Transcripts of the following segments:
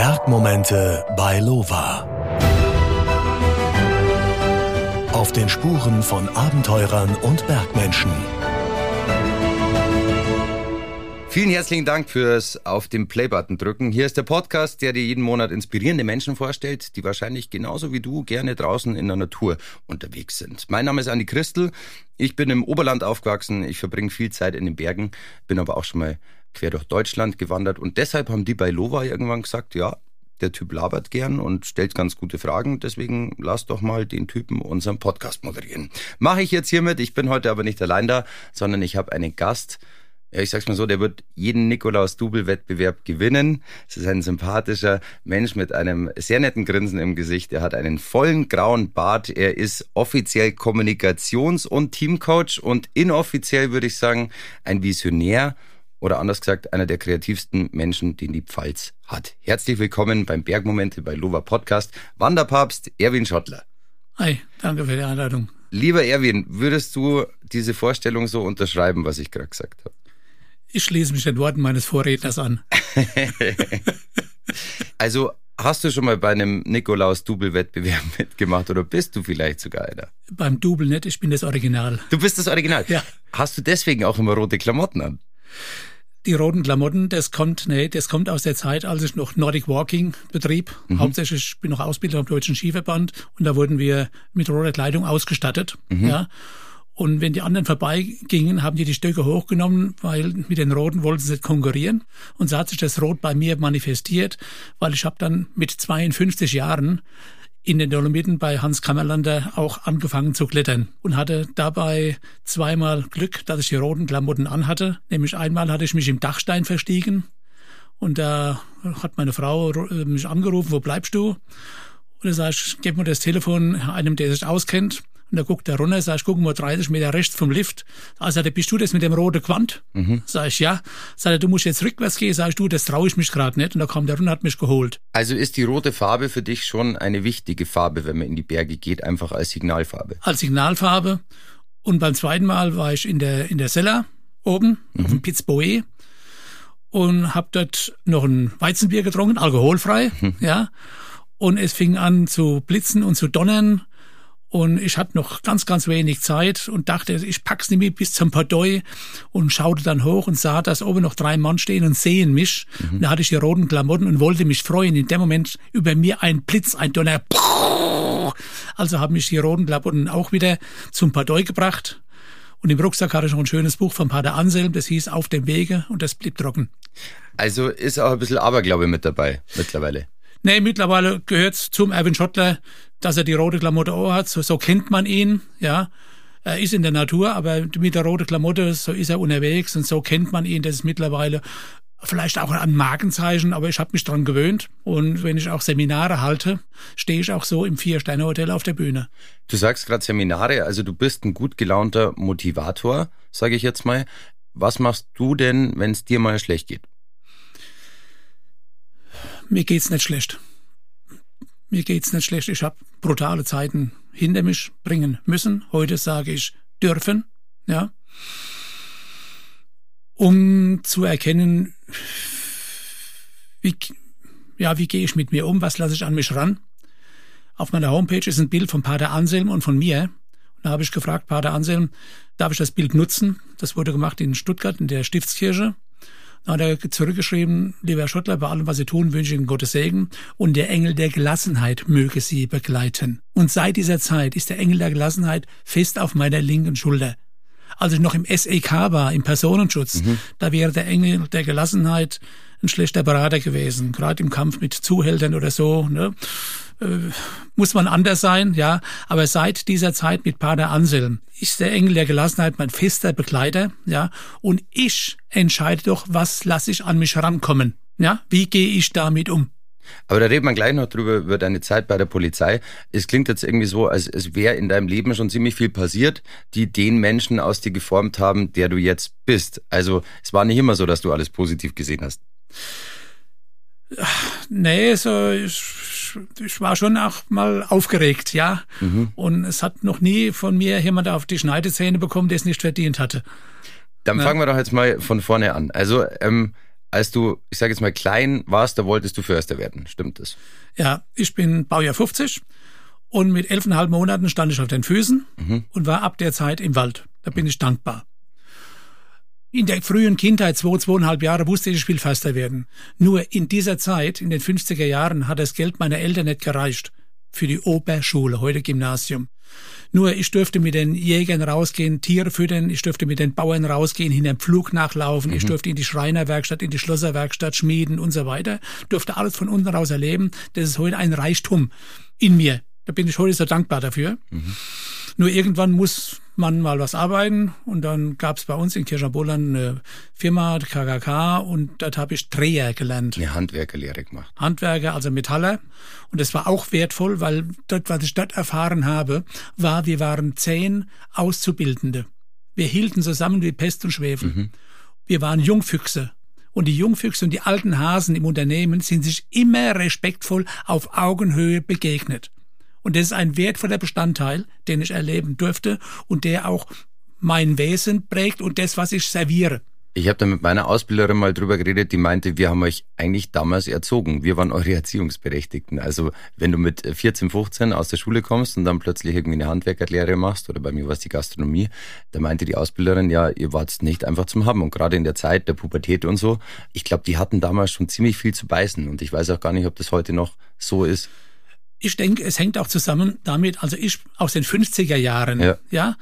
Bergmomente bei Lova. Auf den Spuren von Abenteurern und Bergmenschen. Vielen herzlichen Dank fürs auf den Play-Button drücken. Hier ist der Podcast, der dir jeden Monat inspirierende Menschen vorstellt, die wahrscheinlich genauso wie du gerne draußen in der Natur unterwegs sind. Mein Name ist Andi Christel. Ich bin im Oberland aufgewachsen. Ich verbringe viel Zeit in den Bergen, bin aber auch schon mal quer durch Deutschland gewandert und deshalb haben die bei Lova irgendwann gesagt, ja, der Typ labert gern und stellt ganz gute Fragen, deswegen lass doch mal den Typen unseren Podcast moderieren. Mache ich jetzt hiermit, ich bin heute aber nicht allein da, sondern ich habe einen Gast, ja, ich sag's mal so, der wird jeden Nikolaus-Double-Wettbewerb gewinnen. Es ist ein sympathischer Mensch mit einem sehr netten Grinsen im Gesicht. Er hat einen vollen grauen Bart. Er ist offiziell Kommunikations- und Teamcoach und inoffiziell würde ich sagen ein Visionär oder anders gesagt einer der kreativsten Menschen, den die Pfalz hat. Herzlich willkommen beim Bergmomente bei Lova Podcast. Wanderpapst Erwin Schottler. Hi, danke für die Einladung. Lieber Erwin, würdest du diese Vorstellung so unterschreiben, was ich gerade gesagt habe? Ich schließe mich den Worten meines Vorredners an. also Hast du schon mal bei einem Nikolaus-Double-Wettbewerb mitgemacht oder bist du vielleicht sogar einer? Beim Double nicht, ich bin das Original. Du bist das Original? Ja. Hast du deswegen auch immer rote Klamotten an? Die roten Klamotten, das kommt, nee, das kommt aus der Zeit, als ich noch Nordic Walking betrieb. Mhm. Hauptsächlich bin ich noch Ausbilder am Deutschen Skiverband und da wurden wir mit roter Kleidung ausgestattet. Mhm. Ja. Und wenn die anderen vorbeigingen, haben die die Stöcke hochgenommen, weil mit den Roten wollten sie nicht konkurrieren. Und so hat sich das Rot bei mir manifestiert, weil ich habe dann mit 52 Jahren in den Dolomiten bei Hans Kammerlander auch angefangen zu klettern und hatte dabei zweimal Glück, dass ich die roten Klamotten anhatte. Nämlich einmal hatte ich mich im Dachstein verstiegen und da hat meine Frau mich angerufen, wo bleibst du? Und da sage ich, gib mir das Telefon einem, der sich auskennt. Und da guckt er runter, sag ich, guck mal 30 Meter rechts vom Lift. Also sagt bist du das mit dem roten Quant? Mhm. Sag ich, ja. Sagt er, du musst jetzt rückwärts gehen. Sag ich, du, das traue ich mich gerade nicht. Und da kam der runter, hat mich geholt. Also ist die rote Farbe für dich schon eine wichtige Farbe, wenn man in die Berge geht, einfach als Signalfarbe? Als Signalfarbe. Und beim zweiten Mal war ich in der, in der Sella oben, mhm. auf dem Piz Boe und hab dort noch ein Weizenbier getrunken, alkoholfrei, mhm. ja. Und es fing an zu blitzen und zu donnern und ich hatte noch ganz, ganz wenig Zeit und dachte, ich pack's nicht mit bis zum Padoi und schaute dann hoch und sah, dass oben noch drei Mann stehen und sehen mich. Mhm. Und da hatte ich die roten Klamotten und wollte mich freuen. In dem Moment über mir ein Blitz, ein Donner. Also haben mich die roten Klamotten auch wieder zum Padoi gebracht. Und im Rucksack hatte ich noch ein schönes Buch von Pater Anselm, das hieß Auf dem Wege und das blieb trocken. Also ist auch ein bisschen Aberglaube mit dabei mittlerweile. Nee, mittlerweile gehört zum Erwin Schottler, dass er die rote Klamotte auch hat. So, so kennt man ihn, ja. Er ist in der Natur, aber mit der roten Klamotte, so ist er unterwegs und so kennt man ihn. Das ist mittlerweile vielleicht auch ein Markenzeichen, aber ich habe mich dran gewöhnt. Und wenn ich auch Seminare halte, stehe ich auch so im Vier-Sterne-Hotel auf der Bühne. Du sagst gerade Seminare, also du bist ein gut gelaunter Motivator, sage ich jetzt mal. Was machst du denn, wenn es dir mal schlecht geht? mir geht's nicht schlecht. Mir geht's nicht schlecht. Ich habe brutale Zeiten hinter mich bringen müssen. Heute sage ich dürfen, ja, um zu erkennen, wie, ja, wie gehe ich mit mir um, was lasse ich an mich ran. Auf meiner Homepage ist ein Bild von Pater Anselm und von mir. Und da habe ich gefragt, Pater Anselm, darf ich das Bild nutzen? Das wurde gemacht in Stuttgart in der Stiftskirche. Hat er zurückgeschrieben, lieber Herr Schottler, bei allem, was Sie tun, wünsche ich Ihnen Gottes Segen und der Engel der Gelassenheit möge Sie begleiten. Und seit dieser Zeit ist der Engel der Gelassenheit fest auf meiner linken Schulter. Als ich noch im SEK war, im Personenschutz, mhm. da wäre der Engel der Gelassenheit ein schlechter Berater gewesen, gerade im Kampf mit Zuhältern oder so. Ne? Äh, muss man anders sein, ja. Aber seit dieser Zeit mit Pater Anselm ist der Engel der Gelassenheit mein fester Begleiter, ja. Und ich entscheide doch, was lasse ich an mich rankommen, ja. Wie gehe ich damit um? Aber da redet man gleich noch drüber, über deine Zeit bei der Polizei. Es klingt jetzt irgendwie so, als es wäre in deinem Leben schon ziemlich viel passiert, die den Menschen aus dir geformt haben, der du jetzt bist. Also es war nicht immer so, dass du alles positiv gesehen hast. Nee, so ich, ich war schon auch mal aufgeregt, ja. Mhm. Und es hat noch nie von mir jemand auf die Schneidezähne bekommen, der es nicht verdient hatte. Dann ja. fangen wir doch jetzt mal von vorne an. Also ähm, als du, ich sage jetzt mal, klein warst, da wolltest du Förster werden. Stimmt das? Ja, ich bin Baujahr 50 und mit elfeinhalb Monaten stand ich auf den Füßen mhm. und war ab der Zeit im Wald. Da bin ich dankbar. In der frühen Kindheit, zwei, zweieinhalb Jahre, wusste ich, ich will Förster werden. Nur in dieser Zeit, in den 50er Jahren, hat das Geld meiner Eltern nicht gereicht für die Oberschule, heute Gymnasium. Nur ich dürfte mit den Jägern rausgehen, Tiere füttern, ich dürfte mit den Bauern rausgehen, hinter dem Pflug nachlaufen, mhm. ich dürfte in die Schreinerwerkstatt, in die Schlosserwerkstatt schmieden und so weiter, dürfte alles von unten raus erleben. Das ist heute ein Reichtum in mir. Da bin ich heute so dankbar dafür. Mhm. Nur irgendwann muss man mal was arbeiten und dann gab es bei uns in Kirchenbollern eine Firma, KKK und dort habe ich Dreher gelernt. Eine Handwerkerlehre gemacht. Handwerker, also Metaller und das war auch wertvoll, weil dort, was ich dort erfahren habe, war, wir waren zehn Auszubildende. Wir hielten zusammen wie Pest und Schwefel. Mhm. Wir waren Jungfüchse. Und die Jungfüchse und die alten Hasen im Unternehmen sind sich immer respektvoll auf Augenhöhe begegnet. Und das ist ein wertvoller Bestandteil, den ich erleben durfte und der auch mein Wesen prägt und das, was ich serviere. Ich habe da mit meiner Ausbilderin mal drüber geredet, die meinte, wir haben euch eigentlich damals erzogen. Wir waren eure Erziehungsberechtigten. Also wenn du mit 14, 15 aus der Schule kommst und dann plötzlich irgendwie eine Handwerkerlehre machst, oder bei mir war es die Gastronomie, da meinte die Ausbilderin, ja, ihr wart nicht einfach zum Haben. Und gerade in der Zeit der Pubertät und so, ich glaube, die hatten damals schon ziemlich viel zu beißen. Und ich weiß auch gar nicht, ob das heute noch so ist. Ich denke, es hängt auch zusammen damit, also ich aus den 50er Jahren, ja, ja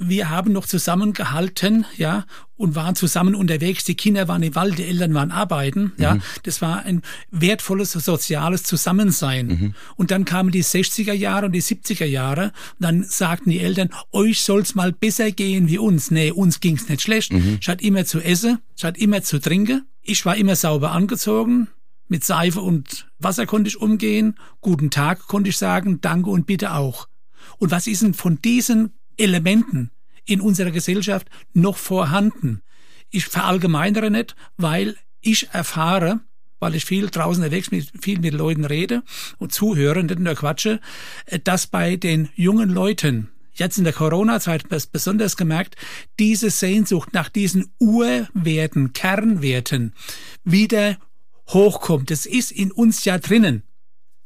wir haben noch zusammengehalten, ja, und waren zusammen unterwegs. Die Kinder waren im Wald, die Eltern waren arbeiten, ja. Mhm. Das war ein wertvolles soziales Zusammensein. Mhm. Und dann kamen die 60er Jahre und die 70er Jahre. Und dann sagten die Eltern, euch soll's mal besser gehen wie uns. Nee, uns ging's nicht schlecht. Mhm. Ich hatte immer zu essen, ich hatte immer zu trinken. Ich war immer sauber angezogen. Mit Seife und Wasser konnte ich umgehen. Guten Tag konnte ich sagen. Danke und bitte auch. Und was ist denn von diesen Elementen in unserer Gesellschaft noch vorhanden? Ich verallgemeinere nicht, weil ich erfahre, weil ich viel draußen unterwegs mit viel mit Leuten rede und zuhöre, nicht nur quatsche, dass bei den jungen Leuten jetzt in der Corona-Zeit besonders gemerkt, diese Sehnsucht nach diesen Urwerten, Kernwerten wieder hochkommt. Das ist in uns ja drinnen.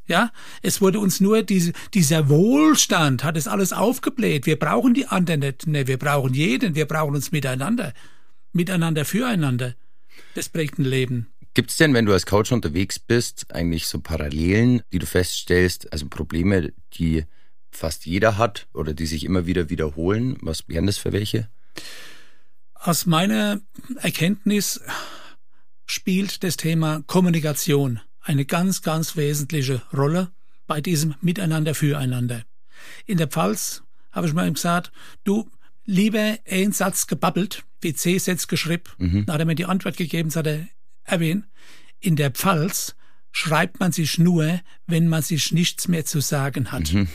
Ja, es wurde uns nur diese, dieser Wohlstand hat es alles aufgebläht. Wir brauchen die anderen nicht. Ne, wir brauchen jeden. Wir brauchen uns miteinander. Miteinander füreinander. Das prägt ein Leben. Gibt es denn, wenn du als Coach unterwegs bist, eigentlich so Parallelen, die du feststellst, also Probleme, die fast jeder hat oder die sich immer wieder wiederholen? Was wären das für welche? Aus meiner Erkenntnis spielt das Thema Kommunikation eine ganz, ganz wesentliche Rolle bei diesem Miteinander füreinander. In der Pfalz habe ich mal gesagt, du lieber ein Satz gebabbelt, wie zehn Sätze geschrieben. Mhm. Dann hat er mir die Antwort gegeben, sagt er, Erwin, in der Pfalz schreibt man sich nur, wenn man sich nichts mehr zu sagen hat. Mhm.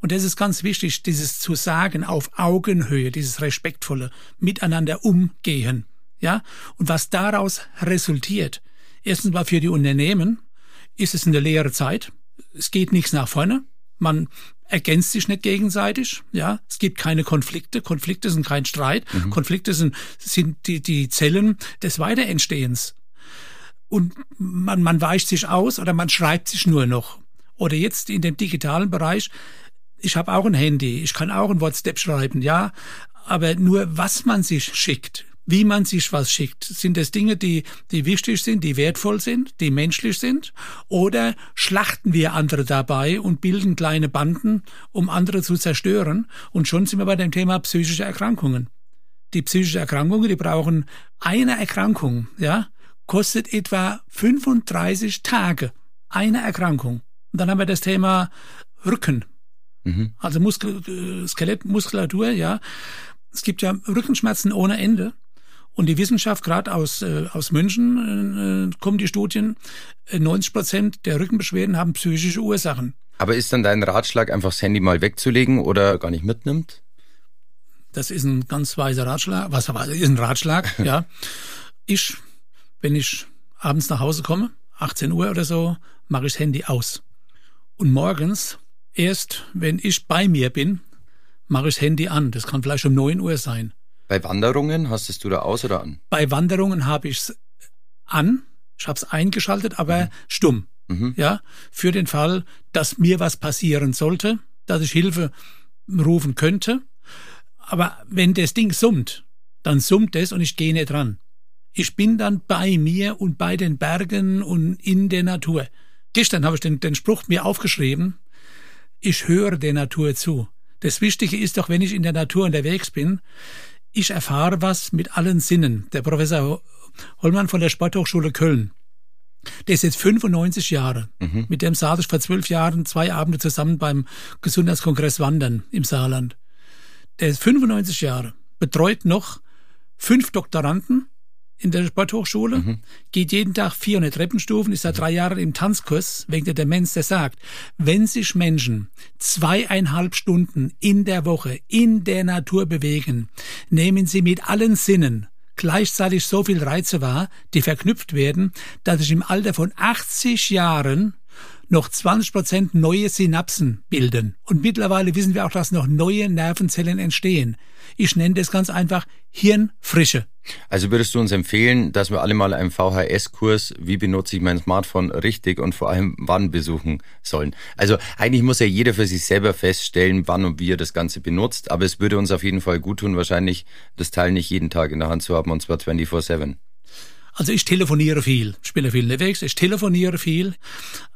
Und das ist ganz wichtig, dieses zu sagen auf Augenhöhe, dieses respektvolle Miteinander umgehen. Ja? Und was daraus resultiert, erstens mal für die Unternehmen, ist es eine leere Zeit. Es geht nichts nach vorne. Man ergänzt sich nicht gegenseitig. Ja, es gibt keine Konflikte. Konflikte sind kein Streit. Mhm. Konflikte sind, sind die, die Zellen des Weiterentstehens. Und man, man weicht sich aus oder man schreibt sich nur noch. Oder jetzt in dem digitalen Bereich. Ich habe auch ein Handy. Ich kann auch ein WhatsApp schreiben. Ja, aber nur was man sich schickt wie man sich was schickt. Sind es Dinge, die, die wichtig sind, die wertvoll sind, die menschlich sind? Oder schlachten wir andere dabei und bilden kleine Banden, um andere zu zerstören? Und schon sind wir bei dem Thema psychische Erkrankungen. Die psychische Erkrankungen, die brauchen eine Erkrankung, ja, kostet etwa 35 Tage. Eine Erkrankung. Und dann haben wir das Thema Rücken. Mhm. Also Muskel, äh, Skelettmuskulatur, ja. Es gibt ja Rückenschmerzen ohne Ende. Und die Wissenschaft, gerade aus, äh, aus München, äh, kommen die Studien, 90 äh, Prozent der Rückenbeschwerden haben psychische Ursachen. Aber ist dann dein Ratschlag, einfach das Handy mal wegzulegen oder gar nicht mitnimmt? Das ist ein ganz weiser Ratschlag. Was ist ein Ratschlag? ja. Ich, wenn ich abends nach Hause komme, 18 Uhr oder so, mache ich das Handy aus. Und morgens, erst wenn ich bei mir bin, mache ich das Handy an. Das kann vielleicht um 9 Uhr sein. Bei Wanderungen hast du da aus oder an? Bei Wanderungen habe ich es an. Ich habe es eingeschaltet, aber mhm. stumm. Mhm. Ja, für den Fall, dass mir was passieren sollte, dass ich Hilfe rufen könnte. Aber wenn das Ding summt, dann summt es und ich gehe nicht dran. Ich bin dann bei mir und bei den Bergen und in der Natur. Gestern habe ich den, den Spruch mir aufgeschrieben. Ich höre der Natur zu. Das Wichtige ist doch, wenn ich in der Natur unterwegs bin, ich erfahre was mit allen Sinnen. Der Professor Hollmann von der Sporthochschule Köln, der ist jetzt 95 Jahre. Mhm. Mit dem saß ich vor zwölf Jahren zwei Abende zusammen beim Gesundheitskongress Wandern im Saarland. Der ist 95 Jahre, betreut noch fünf Doktoranden in der Sporthochschule, mhm. geht jeden Tag 400 Treppenstufen, ist seit drei Jahren im Tanzkurs wegen der Demenz, der sagt, wenn sich Menschen zweieinhalb Stunden in der Woche in der Natur bewegen, nehmen sie mit allen Sinnen gleichzeitig so viel Reize wahr, die verknüpft werden, dass sich im Alter von 80 Jahren noch 20 Prozent neue Synapsen bilden. Und mittlerweile wissen wir auch, dass noch neue Nervenzellen entstehen. Ich nenne das ganz einfach Hirnfrische. Also würdest du uns empfehlen, dass wir alle mal einen VHS-Kurs, wie benutze ich mein Smartphone richtig und vor allem wann besuchen sollen? Also eigentlich muss ja jeder für sich selber feststellen, wann und wie er das Ganze benutzt, aber es würde uns auf jeden Fall gut tun, wahrscheinlich das Teil nicht jeden Tag in der Hand zu haben und zwar 24-7. Also ich telefoniere viel, ich bin viel unterwegs, ich telefoniere viel,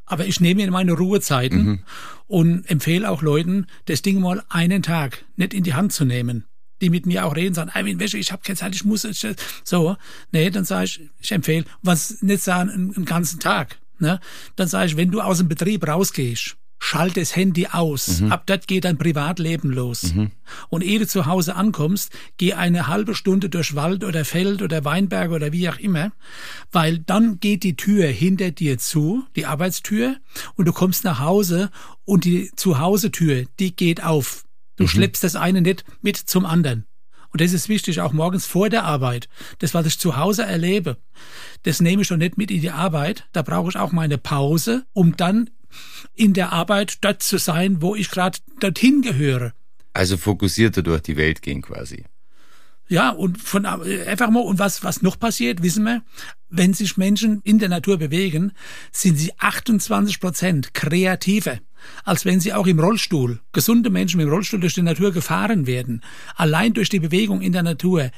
aber ich nehme mir meine Ruhezeiten mhm. und empfehle auch Leuten, das Ding mal einen Tag nicht in die Hand zu nehmen die mit mir auch reden, sagen, Wäsche, ich habe keine Zeit, ich muss so. Nee, dann sage ich, ich empfehle, was nicht sagen, einen, einen ganzen Tag. Ne? Dann sage ich, wenn du aus dem Betrieb rausgehst, schalt das Handy aus. Mhm. Ab dort geht dein Privatleben los. Mhm. Und ehe du zu Hause ankommst, geh eine halbe Stunde durch Wald oder Feld oder Weinberg oder wie auch immer, weil dann geht die Tür hinter dir zu, die Arbeitstür, und du kommst nach Hause und die Zuhause-Tür, die geht auf. Du mhm. schleppst das eine nicht mit zum anderen. Und das ist wichtig, auch morgens vor der Arbeit. Das, was ich zu Hause erlebe, das nehme ich schon nicht mit in die Arbeit. Da brauche ich auch meine Pause, um dann in der Arbeit dort zu sein, wo ich gerade dorthin gehöre. Also fokussierter durch die Welt gehen quasi. Ja, und von einfach mal, und was, was noch passiert, wissen wir, wenn sich Menschen in der Natur bewegen, sind sie 28 Prozent kreativer als wenn sie auch im Rollstuhl, gesunde Menschen im Rollstuhl durch die Natur gefahren werden. Allein durch die Bewegung in der Natur,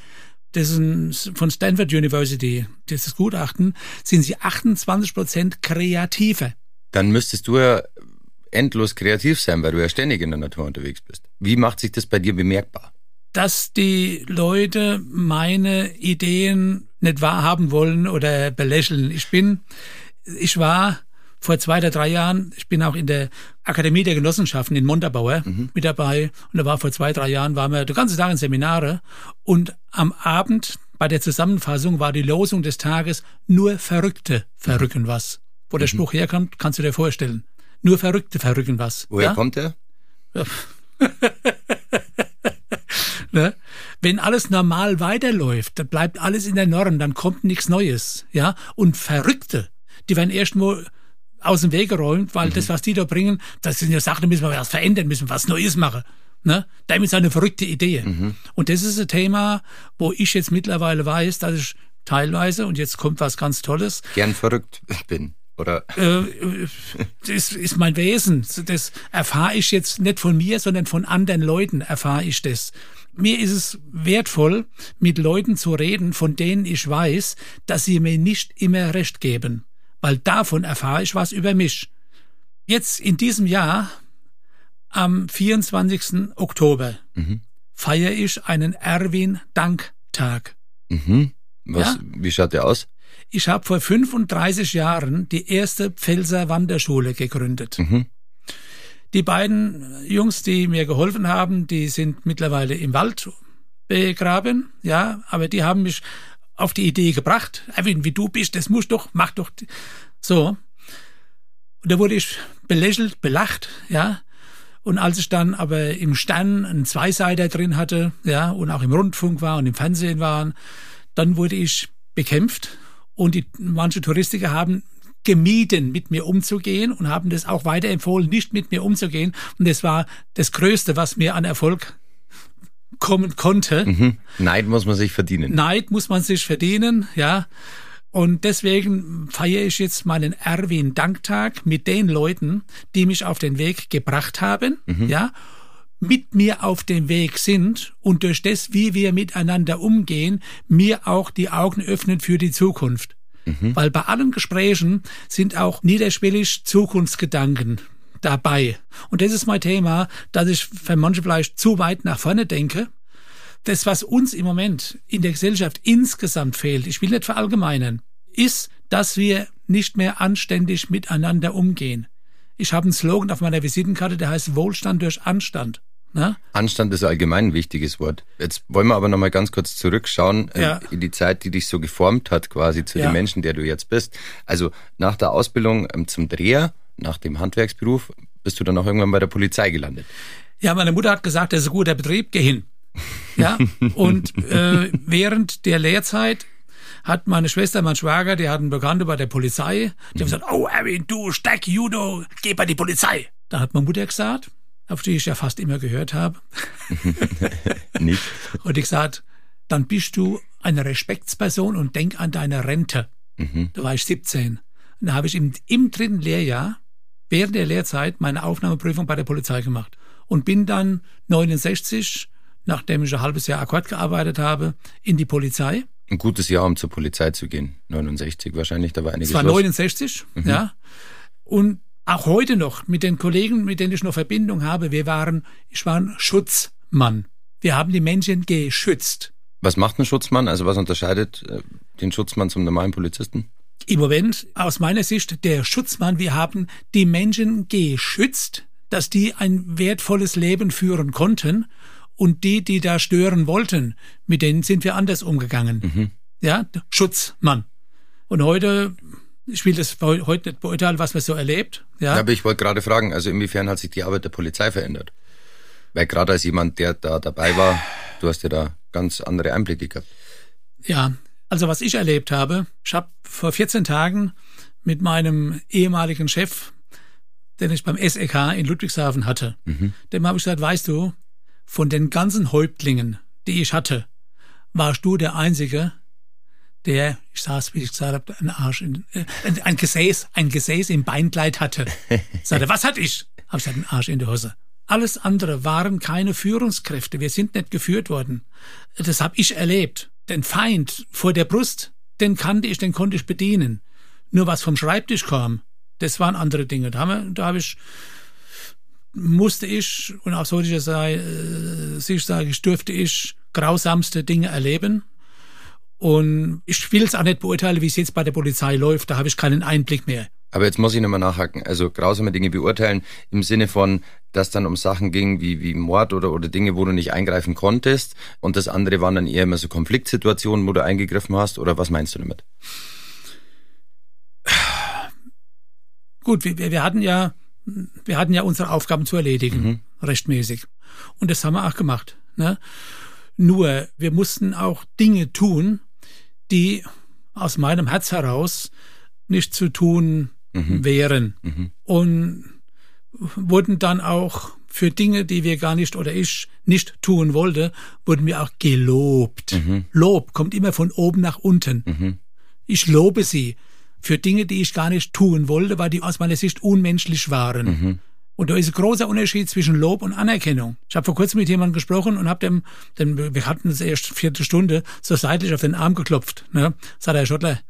das ist von Stanford University, dieses Gutachten, sind sie 28 Prozent kreativer. Dann müsstest du ja endlos kreativ sein, weil du ja ständig in der Natur unterwegs bist. Wie macht sich das bei dir bemerkbar? Dass die Leute meine Ideen nicht wahrhaben wollen oder belächeln. Ich bin, ich war vor zwei oder drei Jahren, ich bin auch in der Akademie der Genossenschaften in Montabaur mhm. mit dabei und da war vor zwei, drei Jahren, waren wir den ganzen Tag in Seminare und am Abend bei der Zusammenfassung war die Losung des Tages, nur Verrückte verrücken was. Wo der mhm. Spruch herkommt, kannst du dir vorstellen. Nur Verrückte verrücken was. Woher ja? kommt der? ne? Wenn alles normal weiterläuft, dann bleibt alles in der Norm, dann kommt nichts Neues, ja. Und Verrückte, die werden erst mal aus dem Weg geräumt, weil mhm. das, was die da bringen, das sind ja Sachen, da müssen wir was verändern, müssen wir was Neues machen. Ne? Damit ist eine verrückte Idee. Mhm. Und das ist ein Thema, wo ich jetzt mittlerweile weiß, dass ich teilweise, und jetzt kommt was ganz Tolles. Gern verrückt bin. Oder? Äh, das ist mein Wesen. Das erfahre ich jetzt nicht von mir, sondern von anderen Leuten erfahre ich das. Mir ist es wertvoll, mit Leuten zu reden, von denen ich weiß, dass sie mir nicht immer recht geben weil davon erfahre ich was über mich. Jetzt in diesem Jahr, am 24. Oktober, mhm. feiere ich einen Erwin-Danktag. Mhm. Was, ja? Wie schaut der aus? Ich habe vor 35 Jahren die erste Pfälzer Wanderschule gegründet. Mhm. Die beiden Jungs, die mir geholfen haben, die sind mittlerweile im Wald begraben, ja, aber die haben mich auf die Idee gebracht, Erwin, wie du bist, das musst doch, mach doch. So. Und da wurde ich belächelt, belacht, ja. Und als ich dann aber im Stern einen Zweiseiter drin hatte, ja, und auch im Rundfunk war und im Fernsehen waren, dann wurde ich bekämpft und die, manche Touristiker haben gemieden, mit mir umzugehen und haben das auch weiterempfohlen, nicht mit mir umzugehen. Und das war das Größte, was mir an Erfolg kommen konnte. Mhm. Neid muss man sich verdienen. Neid muss man sich verdienen, ja. Und deswegen feiere ich jetzt meinen Erwin-Danktag mit den Leuten, die mich auf den Weg gebracht haben, mhm. ja, mit mir auf dem Weg sind und durch das, wie wir miteinander umgehen, mir auch die Augen öffnen für die Zukunft. Mhm. Weil bei allen Gesprächen sind auch niederschwellig Zukunftsgedanken dabei. Und das ist mein Thema, dass ich für manche vielleicht zu weit nach vorne denke. Das, was uns im Moment in der Gesellschaft insgesamt fehlt, ich will nicht verallgemeinern, ist, dass wir nicht mehr anständig miteinander umgehen. Ich habe einen Slogan auf meiner Visitenkarte, der heißt Wohlstand durch Anstand. Na? Anstand ist allgemein ein wichtiges Wort. Jetzt wollen wir aber nochmal ganz kurz zurückschauen äh, ja. in die Zeit, die dich so geformt hat, quasi zu ja. dem Menschen, der du jetzt bist. Also nach der Ausbildung ähm, zum Dreher, nach dem Handwerksberuf, bist du dann auch irgendwann bei der Polizei gelandet. Ja, meine Mutter hat gesagt, das ist ein guter Betrieb, geh hin. Ja, und äh, während der Lehrzeit hat meine Schwester, mein Schwager, die hatten Bekannte bei der Polizei, die haben gesagt, oh Erwin, du Steck, Judo, geh bei die Polizei. Da hat meine Mutter gesagt, auf die ich ja fast immer gehört habe. Nicht. Und ich gesagt, dann bist du eine Respektsperson und denk an deine Rente. Mhm. Da war ich 17. Und da habe ich im, im dritten Lehrjahr, während der Lehrzeit, meine Aufnahmeprüfung bei der Polizei gemacht. Und bin dann 69, nachdem ich ein halbes Jahr Akkord gearbeitet habe, in die Polizei. Ein gutes Jahr, um zur Polizei zu gehen. 69 wahrscheinlich, da war einiges Es war 69, mhm. ja. Und auch heute noch mit den Kollegen, mit denen ich noch Verbindung habe, wir waren, ich war ein Schutzmann. Wir haben die Menschen geschützt. Was macht ein Schutzmann? Also was unterscheidet äh, den Schutzmann zum normalen Polizisten? Im Moment, aus meiner Sicht, der Schutzmann, wir haben die Menschen geschützt, dass die ein wertvolles Leben führen konnten und die, die da stören wollten, mit denen sind wir anders umgegangen. Mhm. Ja, Schutzmann. Und heute ich will das heute nicht beurteilen, was man so erlebt. Ja. ja aber ich wollte gerade fragen, also inwiefern hat sich die Arbeit der Polizei verändert? Weil gerade als jemand, der da dabei war, du hast ja da ganz andere Einblicke gehabt. Ja, also was ich erlebt habe, ich habe vor 14 Tagen mit meinem ehemaligen Chef, den ich beim SEK in Ludwigshafen hatte, mhm. dem habe ich gesagt, weißt du, von den ganzen Häuptlingen, die ich hatte, warst du der Einzige, der, ich saß, wie ich gesagt habe, ein Arsch, in, äh, ein Gesäß, ein Gesäß im Beinkleid hatte. Sagte, was hatte ich? Hab ich gesagt, einen Arsch in der Hose. Alles andere waren keine Führungskräfte. Wir sind nicht geführt worden. Das habe ich erlebt. Den Feind vor der Brust, den kannte ich, den konnte ich bedienen. Nur was vom Schreibtisch kam, das waren andere Dinge. Da, haben, da habe ich, musste ich, und ich sei, äh, sich sage ich, durfte ich grausamste Dinge erleben. Und ich will es auch nicht beurteilen, wie es jetzt bei der Polizei läuft. Da habe ich keinen Einblick mehr. Aber jetzt muss ich nochmal nachhaken. Also grausame Dinge beurteilen im Sinne von, dass dann um Sachen ging wie, wie Mord oder, oder Dinge, wo du nicht eingreifen konntest. Und das andere waren dann eher immer so Konfliktsituationen, wo du eingegriffen hast. Oder was meinst du damit? Gut, wir, wir hatten ja, wir hatten ja unsere Aufgaben zu erledigen, mhm. rechtmäßig. Und das haben wir auch gemacht. Ne? Nur, wir mussten auch Dinge tun, die aus meinem Herz heraus nicht zu tun mhm. wären. Mhm. Und wurden dann auch für Dinge, die wir gar nicht oder ich nicht tun wollte, wurden wir auch gelobt. Mhm. Lob kommt immer von oben nach unten. Mhm. Ich lobe sie für Dinge, die ich gar nicht tun wollte, weil die aus meiner Sicht unmenschlich waren. Und da ist ein großer Unterschied zwischen Lob und Anerkennung. Ich habe vor kurzem mit jemandem gesprochen und habe dem, dem, wir hatten es erst vierte Stunde, so seitlich auf den Arm geklopft. Ne? Sagt er, Schottler,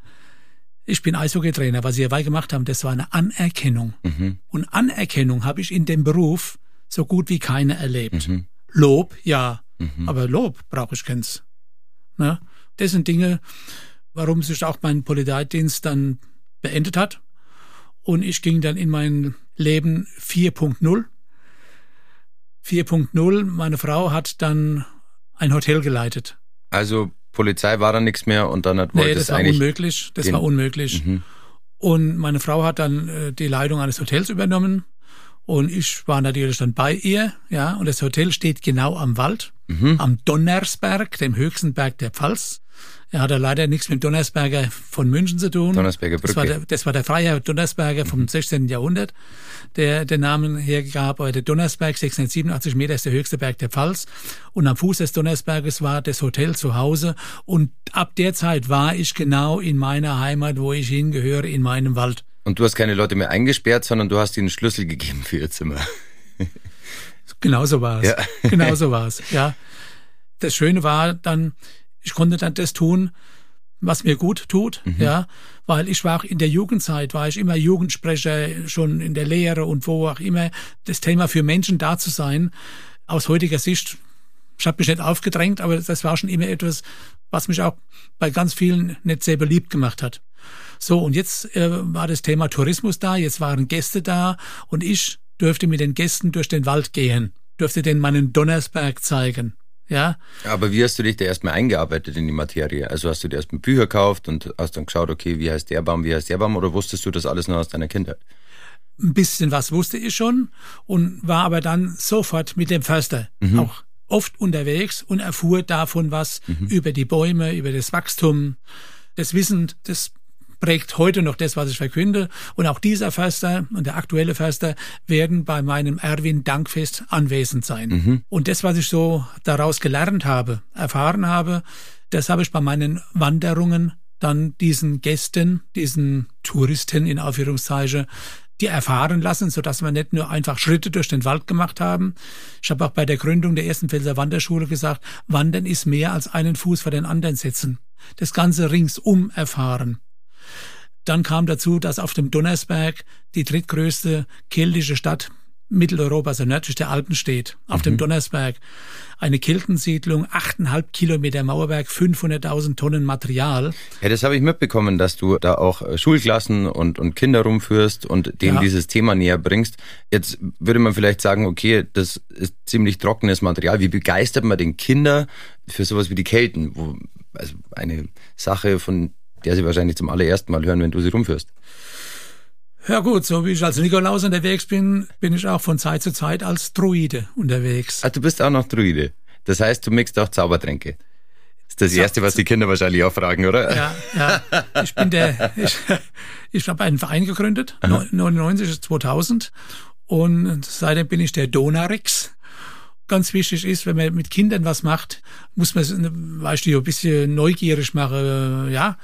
ich bin Eishockeytrainer, was Sie dabei gemacht haben, das war eine Anerkennung. Mhm. Und Anerkennung habe ich in dem Beruf so gut wie keine erlebt. Mhm. Lob, ja, mhm. aber Lob brauche ich keins. Ne? Das sind Dinge, warum sich auch mein Polizeidienst dann beendet hat. Und ich ging dann in mein Leben 4.0. 4.0, meine Frau hat dann ein Hotel geleitet. Also Polizei war dann nichts mehr und dann hat Nee, das war unmöglich. Das war unmöglich. Mhm. Und meine Frau hat dann äh, die Leitung eines Hotels übernommen und ich war natürlich dann bei ihr, ja, und das Hotel steht genau am Wald, mhm. am Donnersberg, dem höchsten Berg der Pfalz. Er hatte leider nichts mit Donnersberger von München zu tun. Donnersberger Brücke. Das war der, das war der Freiherr Donnersberger vom 16. Jahrhundert, der den Namen hergab. Der Donnersberg, 687 Meter, ist der höchste Berg der Pfalz. Und am Fuß des Donnersberges war das Hotel zu Hause. Und ab der Zeit war ich genau in meiner Heimat, wo ich hingehöre, in meinem Wald. Und du hast keine Leute mehr eingesperrt, sondern du hast ihnen Schlüssel gegeben für ihr Zimmer. Genauso war es. Ja. Genauso war es, ja. Das Schöne war dann, ich konnte dann das tun, was mir gut tut, Mhm. ja, weil ich war auch in der Jugendzeit, war ich immer Jugendsprecher, schon in der Lehre und wo auch immer, das Thema für Menschen da zu sein, aus heutiger Sicht, ich habe mich nicht aufgedrängt, aber das war schon immer etwas, was mich auch bei ganz vielen nicht sehr beliebt gemacht hat. So, und jetzt äh, war das Thema Tourismus da, jetzt waren Gäste da und ich dürfte mit den Gästen durch den Wald gehen, dürfte denen meinen Donnersberg zeigen. Ja, Aber wie hast du dich da erstmal eingearbeitet in die Materie? Also hast du dir erstmal Bücher gekauft und hast dann geschaut, okay, wie heißt der Baum, wie heißt der Baum, oder wusstest du das alles nur aus deiner Kindheit? ein bisschen was wusste ich schon und war aber dann sofort mit dem Förster auch oft unterwegs und erfuhr davon was über die Bäume, über das Wachstum. Das Wissen, das prägt heute noch das, was ich verkünde. Und auch dieser Förster und der aktuelle Förster werden bei meinem Erwin Dankfest anwesend sein. Und das, was ich so daraus gelernt habe, erfahren habe, das habe ich bei meinen Wanderungen dann diesen Gästen, diesen Touristen in Aufführungszeichen, die erfahren lassen, so dass wir nicht nur einfach Schritte durch den Wald gemacht haben. Ich habe auch bei der Gründung der ersten Pfälzer Wanderschule gesagt, Wandern ist mehr als einen Fuß vor den anderen setzen. Das Ganze ringsum erfahren. Dann kam dazu, dass auf dem Donnersberg die drittgrößte keltische Stadt Mitteleuropas, also nördlich der Alpen steht, auf dem Donnersberg. Eine Keltensiedlung, 8,5 Kilometer Mauerwerk, 500.000 Tonnen Material. Ja, das habe ich mitbekommen, dass du da auch äh, Schulklassen und, und Kinder rumführst und denen Ja. dieses Thema näher bringst. Jetzt würde man vielleicht sagen, okay, das ist ziemlich trockenes Material. Wie begeistert man den Kinder für sowas wie die Kelten? Wo, also eine Sache, von der sie wahrscheinlich zum allerersten Mal hören, wenn du sie rumführst. Ja gut, so wie ich als Nikolaus unterwegs bin, bin ich auch von Zeit zu Zeit als Druide unterwegs. Ah, du bist auch noch Druide. Das heißt, du mixt auch Zaubertränke. Das ist das Erste, was die Kinder wahrscheinlich auch fragen, oder? Ja, ja. Ich bin der, ich, ich habe einen Verein gegründet, 99 bis 2000. Und seitdem bin ich der Donarix. Ganz wichtig ist, wenn man mit Kindern was macht, muss man, weißt du, ein bisschen neugierig machen, ja.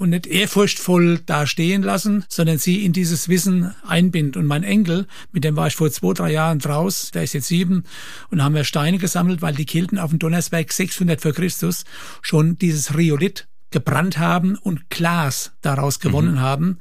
Und nicht ehrfurchtvoll da stehen lassen, sondern sie in dieses Wissen einbinden. Und mein Enkel, mit dem war ich vor zwei, drei Jahren draus, der ist jetzt sieben, und haben wir Steine gesammelt, weil die Kelten auf dem Donnersberg 600 vor Christus schon dieses Riolit gebrannt haben und Glas daraus gewonnen haben.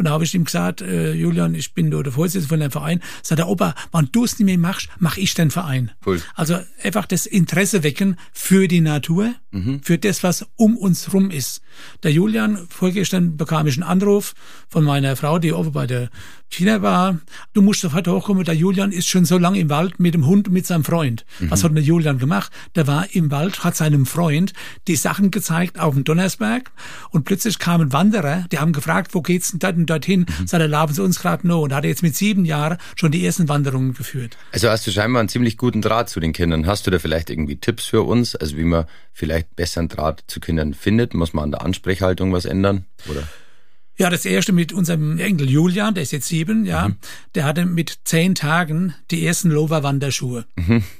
Und da habe ich ihm gesagt, äh, Julian, ich bin der Vorsitzende von dem Verein. Sagt er, Opa, wann du es nicht mehr machst, mach ich den Verein. Cool. Also einfach das Interesse wecken für die Natur, für das, was um uns rum ist. Der Julian, vorgestern bekam ich einen Anruf von meiner Frau, die oben bei der China war. Du musst sofort hochkommen, der Julian ist schon so lange im Wald mit dem Hund und mit seinem Freund. Was hat der Julian gemacht? Der war im Wald, hat seinem Freund die Sachen gezeigt auf dem Donnersberg und plötzlich kamen Wanderer, die haben gefragt, wo geht's denn und dorthin? Er, laufen Sie uns gerade noch. Und hat jetzt mit sieben Jahren schon die ersten Wanderungen geführt. Also hast du scheinbar einen ziemlich guten Draht zu den Kindern. Hast du da vielleicht irgendwie Tipps für uns? Also wie man vielleicht besseren Draht zu Kindern findet? Muss man an der Ansprechhaltung was ändern? Oder? Ja, das erste mit unserem Enkel Julian, der ist jetzt sieben, ja. Der hatte mit zehn Tagen die ersten Lover-Wanderschuhe.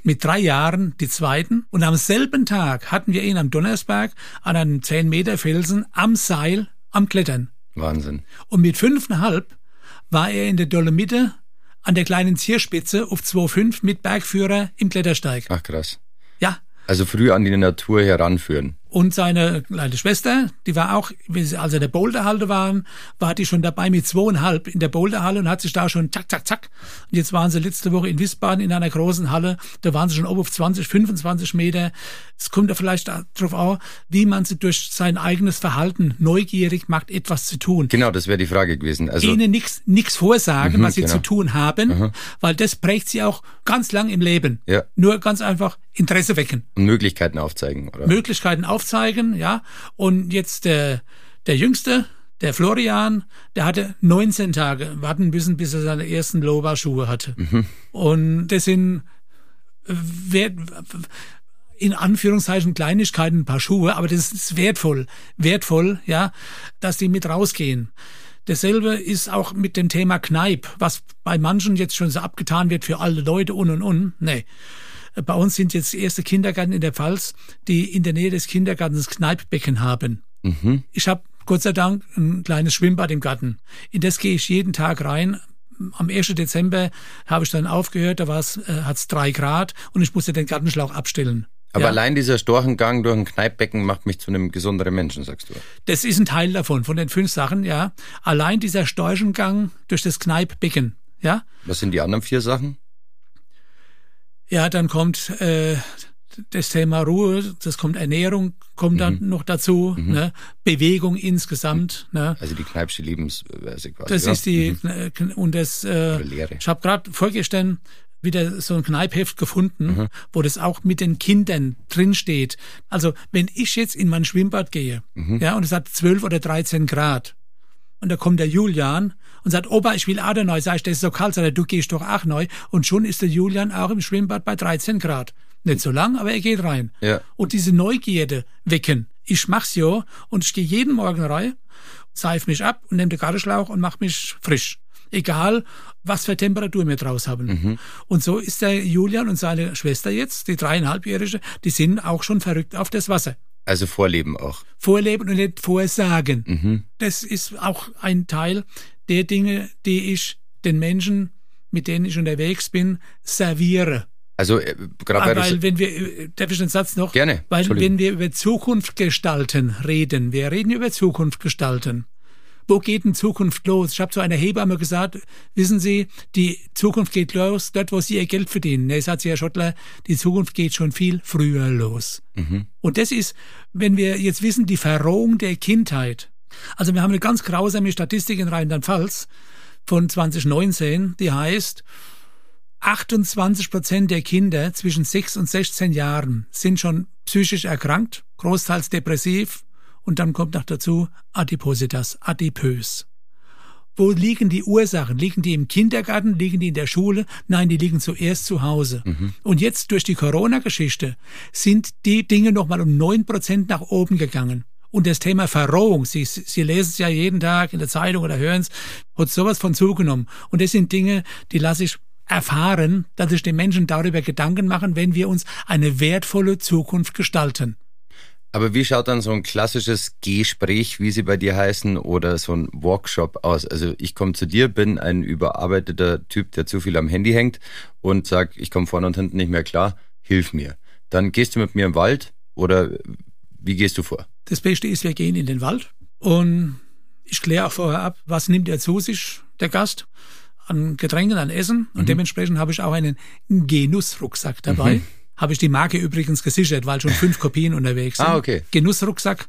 Mit drei Jahren die zweiten. Und am selben Tag hatten wir ihn am Donnersberg an einem zehn Meter Felsen am Seil am Klettern. Wahnsinn. Und mit fünfeinhalb war er in der Dolomite an der kleinen Zierspitze auf 2,5 mit Bergführer im Klettersteig. Ach krass. Ja. Also früh an die Natur heranführen. Und seine kleine Schwester, die war auch, wie sie also in der Boulderhalle waren, war die schon dabei mit zweieinhalb in der Boulderhalle und hat sich da schon zack, zack, zack. Und jetzt waren sie letzte Woche in Wiesbaden in einer großen Halle, da waren sie schon oben auf 20, 25 Meter. Es kommt da vielleicht darauf an, wie man sie durch sein eigenes Verhalten neugierig macht, etwas zu tun. Genau, das wäre die Frage gewesen. Also Ihnen nichts nix vorsagen, Mhm, was sie genau. zu tun haben, weil das prägt sie auch ganz lang im Leben. Ja. Nur ganz einfach Interesse wecken. und Möglichkeiten aufzeigen, oder? Möglichkeiten aufzeigen, ja. Und jetzt der, der Jüngste, der Florian, der hatte 19 Tage warten müssen, bis er seine ersten Loba-Schuhe hatte. Und das sind, wer, in Anführungszeichen Kleinigkeiten, ein paar Schuhe, aber das ist wertvoll, wertvoll, ja, dass die mit rausgehen. Dasselbe ist auch mit dem Thema Kneip, was bei manchen jetzt schon so abgetan wird für alle Leute und und und. Nee. Bei uns sind jetzt erste Kindergärten in der Pfalz, die in der Nähe des Kindergartens Kneippbecken haben. Mhm. Ich habe Gott sei Dank ein kleines Schwimmbad im Garten. In das gehe ich jeden Tag rein. Am 1. Dezember habe ich dann aufgehört, da war es, äh, hat's drei Grad und ich musste den Gartenschlauch abstellen. Aber ja. allein dieser Storchengang durch ein Kneippbecken macht mich zu einem gesunderen Menschen, sagst du. Das ist ein Teil davon, von den fünf Sachen, ja. Allein dieser Storchengang durch das Kneippbecken, ja. Was sind die anderen vier Sachen? Ja, dann kommt äh, das Thema Ruhe, das kommt Ernährung, kommt dann mhm. noch dazu, mhm. ne? Bewegung insgesamt. Ne? Also die Kneipsche Lebensweise quasi. Das ja. ist die mhm. und das. Äh, ich habe gerade vorgestern wieder so ein Kneipheft gefunden, mhm. wo das auch mit den Kindern drinsteht. Also wenn ich jetzt in mein Schwimmbad gehe, mhm. ja, und es hat 12 oder 13 Grad, und da kommt der Julian und sagt, Opa, ich will auch neu. Sag ich, das ist so kalt. Sagt er, du gehst doch auch neu. Und schon ist der Julian auch im Schwimmbad bei 13 Grad. Nicht so lang, aber er geht rein. Ja. Und diese Neugierde wecken. Ich mach's ja und ich gehe jeden Morgen rein, seif mich ab und nehme den Gartenschlauch und mach mich frisch egal was für Temperatur wir draus haben. Mhm. Und so ist der Julian und seine Schwester jetzt, die dreieinhalbjährige, die sind auch schon verrückt auf das Wasser. Also Vorleben auch. Vorleben und nicht Vorsagen. Mhm. Das ist auch ein Teil der Dinge, die ich den Menschen, mit denen ich unterwegs bin, serviere. Also äh, gerade weil, weil wenn wir äh, darf ich den Satz noch gerne weil wenn wir über Zukunft gestalten reden, wir reden über Zukunft gestalten wo geht denn Zukunft los? Ich habe zu einer Hebamme gesagt, wissen Sie, die Zukunft geht los dort, wo Sie Ihr Geld verdienen. Nee, sagt sie, Herr Schottler, die Zukunft geht schon viel früher los. Mhm. Und das ist, wenn wir jetzt wissen, die Verrohung der Kindheit. Also wir haben eine ganz grausame Statistik in Rheinland-Pfalz von 2019, die heißt, 28 Prozent der Kinder zwischen 6 und 16 Jahren sind schon psychisch erkrankt, großteils depressiv, und dann kommt noch dazu Adipositas, adipös. Wo liegen die Ursachen? Liegen die im Kindergarten? Liegen die in der Schule? Nein, die liegen zuerst zu Hause. Mhm. Und jetzt durch die Corona-Geschichte sind die Dinge nochmal um neun Prozent nach oben gegangen. Und das Thema Verrohung, Sie, Sie lesen es ja jeden Tag in der Zeitung oder hören es, hat sowas von zugenommen. Und das sind Dinge, die lasse ich erfahren, dass sich die Menschen darüber Gedanken machen, wenn wir uns eine wertvolle Zukunft gestalten. Aber wie schaut dann so ein klassisches Gespräch, wie sie bei dir heißen, oder so ein Workshop aus? Also ich komme zu dir, bin ein überarbeiteter Typ, der zu viel am Handy hängt und sag, ich komme vorne und hinten nicht mehr klar, hilf mir. Dann gehst du mit mir im Wald oder wie gehst du vor? Das Beste ist, wir gehen in den Wald und ich kläre auch vorher ab, was nimmt er zu sich, der Gast, an Getränken, an Essen und mhm. dementsprechend habe ich auch einen Genussrucksack dabei. Mhm habe ich die Marke übrigens gesichert, weil schon fünf Kopien unterwegs sind. Ah, okay. Genussrucksack.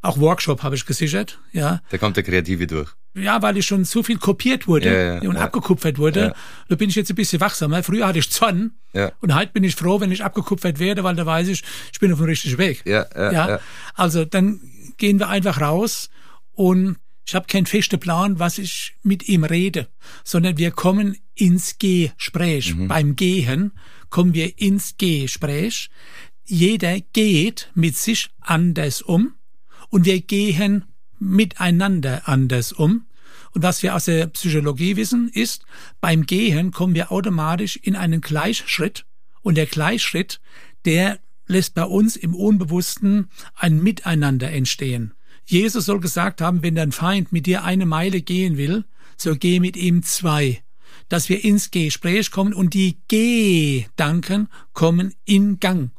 Auch Workshop habe ich gesichert, ja. Da kommt der Kreative durch. Ja, weil ich schon zu viel kopiert wurde ja, ja, und ja. abgekupfert wurde. Da bin ich jetzt ein bisschen wachsamer. Früher hatte ich Zorn und heute bin ich froh, wenn ich abgekupfert werde, weil da weiß ich, ich bin auf dem richtigen Weg. Ja, ja, Also dann gehen wir einfach raus und ich habe keinen festen Plan, was ich mit ihm rede, sondern wir kommen ins Gespräch. Mhm. Beim Gehen kommen wir ins Gespräch. Jeder geht mit sich anders um und wir gehen miteinander anders um. Und was wir aus der Psychologie wissen, ist, beim Gehen kommen wir automatisch in einen Gleichschritt und der Gleichschritt, der lässt bei uns im Unbewussten ein Miteinander entstehen. Jesus soll gesagt haben, wenn dein Feind mit dir eine Meile gehen will, so geh mit ihm zwei dass wir ins Gespräch kommen und die Gedanken kommen in Gang.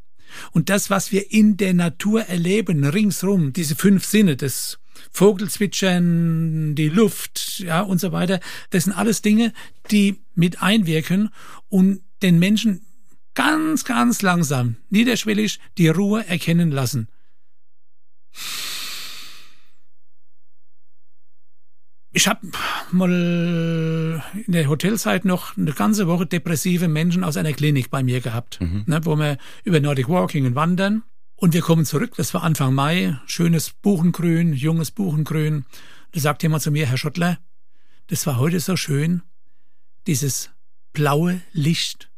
Und das, was wir in der Natur erleben, ringsrum, diese fünf Sinne, das Vogelzwitschern, die Luft, ja, und so weiter, das sind alles Dinge, die mit einwirken und den Menschen ganz, ganz langsam, niederschwellig die Ruhe erkennen lassen. Ich habe mal in der Hotelzeit noch eine ganze Woche depressive Menschen aus einer Klinik bei mir gehabt, mhm. ne, wo wir über Nordic Walking und Wandern. Und wir kommen zurück, das war Anfang Mai, schönes Buchengrün, junges Buchengrün. Da sagt jemand zu mir, Herr Schottler, das war heute so schön, dieses blaue Licht.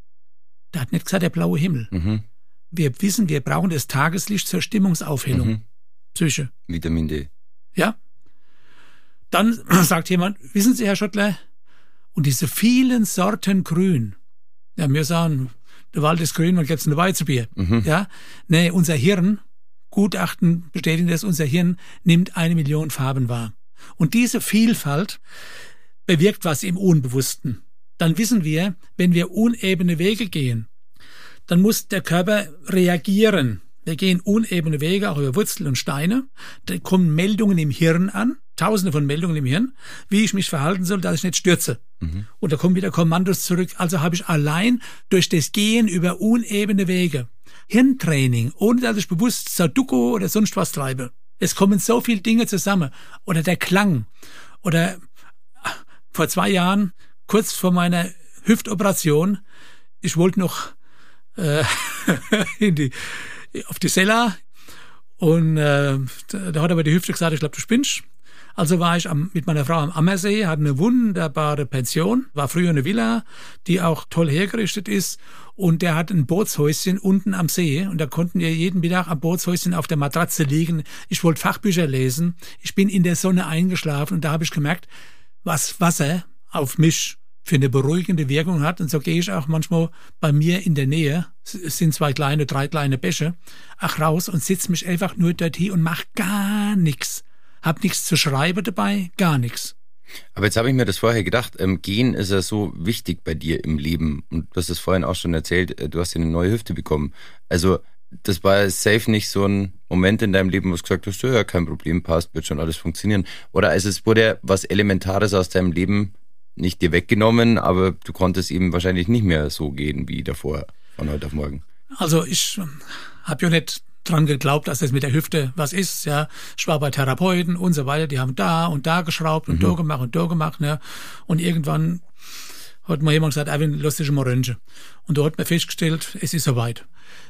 Der hat nicht gesagt, der blaue Himmel. Mhm. Wir wissen, wir brauchen das Tageslicht zur Stimmungsaufhellung. Mhm. Psyche. Vitamin D. Ja. Dann sagt jemand, wissen Sie, Herr Schottler, und diese vielen Sorten Grün. Ja, wir sagen, der Wald ist grün, man gibt's ein Weizenbier. Mhm. Ja. Nee, unser Hirn, Gutachten bestätigen das, unser Hirn nimmt eine Million Farben wahr. Und diese Vielfalt bewirkt was im Unbewussten. Dann wissen wir, wenn wir unebene Wege gehen, dann muss der Körper reagieren. Wir gehen unebene Wege, auch über Wurzeln und Steine. Da kommen Meldungen im Hirn an, tausende von Meldungen im Hirn, wie ich mich verhalten soll, dass ich nicht stürze. Und da kommen wieder Kommandos zurück. Also habe ich allein durch das Gehen über unebene Wege Hirntraining, ohne dass ich bewusst Sudoku oder sonst was treibe. Es kommen so viele Dinge zusammen. Oder der Klang. Oder vor zwei Jahren, kurz vor meiner Hüftoperation, ich wollte noch äh, in die, auf die Sella und äh, da da hat aber die Hüfte gesagt, ich glaube, du spinnst. Also war ich am, mit meiner Frau am Ammersee, hatte eine wunderbare Pension, war früher eine Villa, die auch toll hergerichtet ist. Und der hat ein Bootshäuschen unten am See. Und da konnten wir jeden Mittag am Bootshäuschen auf der Matratze liegen. Ich wollte Fachbücher lesen. Ich bin in der Sonne eingeschlafen und da habe ich gemerkt, was Wasser auf mich für eine beruhigende Wirkung hat. Und so gehe ich auch manchmal bei mir in der Nähe, es sind zwei kleine, drei kleine Bäche, ach raus und sitze mich einfach nur dort hier und mach gar nichts. Hab nichts zu schreiben dabei, gar nichts. Aber jetzt habe ich mir das vorher gedacht, ähm, Gehen ist ja so wichtig bei dir im Leben. Und du hast es vorhin auch schon erzählt, äh, du hast dir eine neue Hüfte bekommen. Also das war safe nicht so ein Moment in deinem Leben, wo du gesagt hast, ja, kein Problem, passt, wird schon alles funktionieren. Oder also es wurde was Elementares aus deinem Leben nicht dir weggenommen, aber du konntest eben wahrscheinlich nicht mehr so gehen wie davor, von heute auf morgen. Also ich habe ja nicht dran geglaubt, dass das mit der Hüfte was ist. Ja, ich war bei Therapeuten und so weiter. Die haben da und da geschraubt und da gemacht und da gemacht. Ne? Und irgendwann hat mir jemand gesagt, Erwin, lass dich mal röntgen. Und da hat man festgestellt, es ist soweit.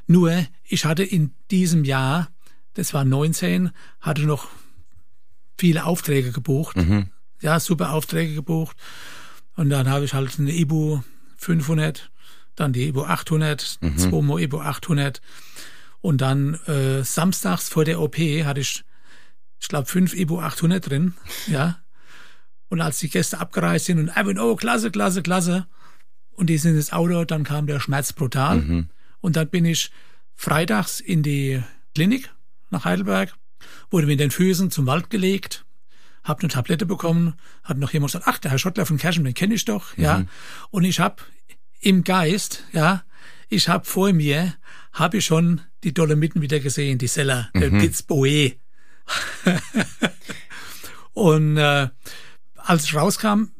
Nur, ich hatte in diesem Jahr, das war 19, hatte noch viele Aufträge gebucht. Ja, super Aufträge gebucht. Und dann habe ich halt eine Ibu 500, dann die Ibu 800, zweimal Ibu 800. Und dann äh, samstags vor der OP hatte ich, ich glaube, fünf Ibu 800 drin, ja. Und als die Gäste abgereist sind und Erwin, oh, klasse, klasse, klasse. Und die sind ins Auto, dann kam der Schmerz brutal. Und dann bin ich freitags in die Klinik nach Heidelberg, wurde mit den Füßen zum Wald gelegt, hab eine Tablette bekommen, hat noch jemand gesagt, ach, der Herr Schottler von Kerschen, den kenne ich doch, ja. Und ich habe im Geist, ja, ich habe vor mir, habe ich schon die Dolomiten wieder gesehen, die Seller, der Piz Boe. Und äh, als ich rauskam,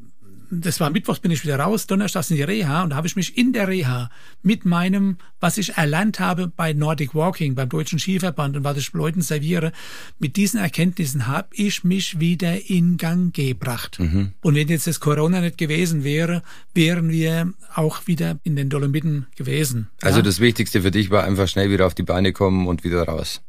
das war Mittwochs, bin ich wieder raus, Donnerstags in die Reha und da habe ich mich in der Reha mit meinem, was ich erlernt habe bei Nordic Walking, beim Deutschen Skiverband und was ich Leuten serviere, mit diesen Erkenntnissen habe ich mich wieder in Gang gebracht. Und wenn jetzt das Corona nicht gewesen wäre, wären wir auch wieder in den Dolomiten gewesen. Also ja? das Wichtigste für dich war einfach schnell wieder auf die Beine kommen und wieder raus.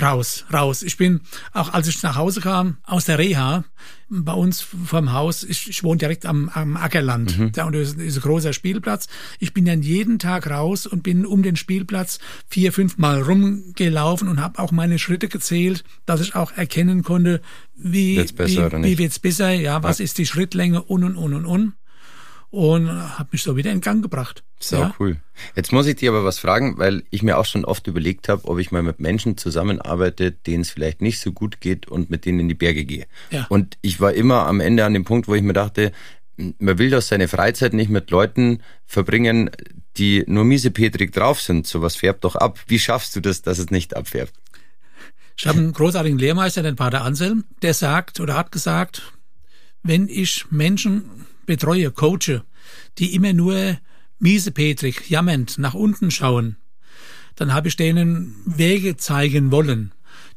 Raus, raus. Ich bin, auch als ich nach Hause kam, aus der Reha, bei uns vom Haus, ich, ich wohne direkt am, am Ackerland, da und das ist ein großer Spielplatz. Ich bin dann jeden Tag raus und bin um den Spielplatz vier, fünf Mal rumgelaufen und habe auch meine Schritte gezählt, dass ich auch erkennen konnte, wie, Wird's besser wie, wie wird's besser, ja, was ist die Schrittlänge und und und und und. Und habe mich so wieder in Gang gebracht. Sau ja. cool. Jetzt muss ich dir aber was fragen, weil ich mir auch schon oft überlegt habe, ob ich mal mit Menschen zusammenarbeite, denen es vielleicht nicht so gut geht und mit denen in die Berge gehe. Ja. Und ich war immer am Ende an dem Punkt, wo ich mir dachte, man will doch seine Freizeit nicht mit Leuten verbringen, die nur miesepetrig drauf sind. Sowas färbt doch ab. Wie schaffst du das, dass es nicht abfärbt? Ich habe einen großartigen Lehrmeister, den Pater Anselm, der sagt oder hat gesagt, wenn ich Menschen betreue, coache, die immer nur miesepetrig, jammernd nach unten schauen, dann habe ich denen Wege zeigen wollen.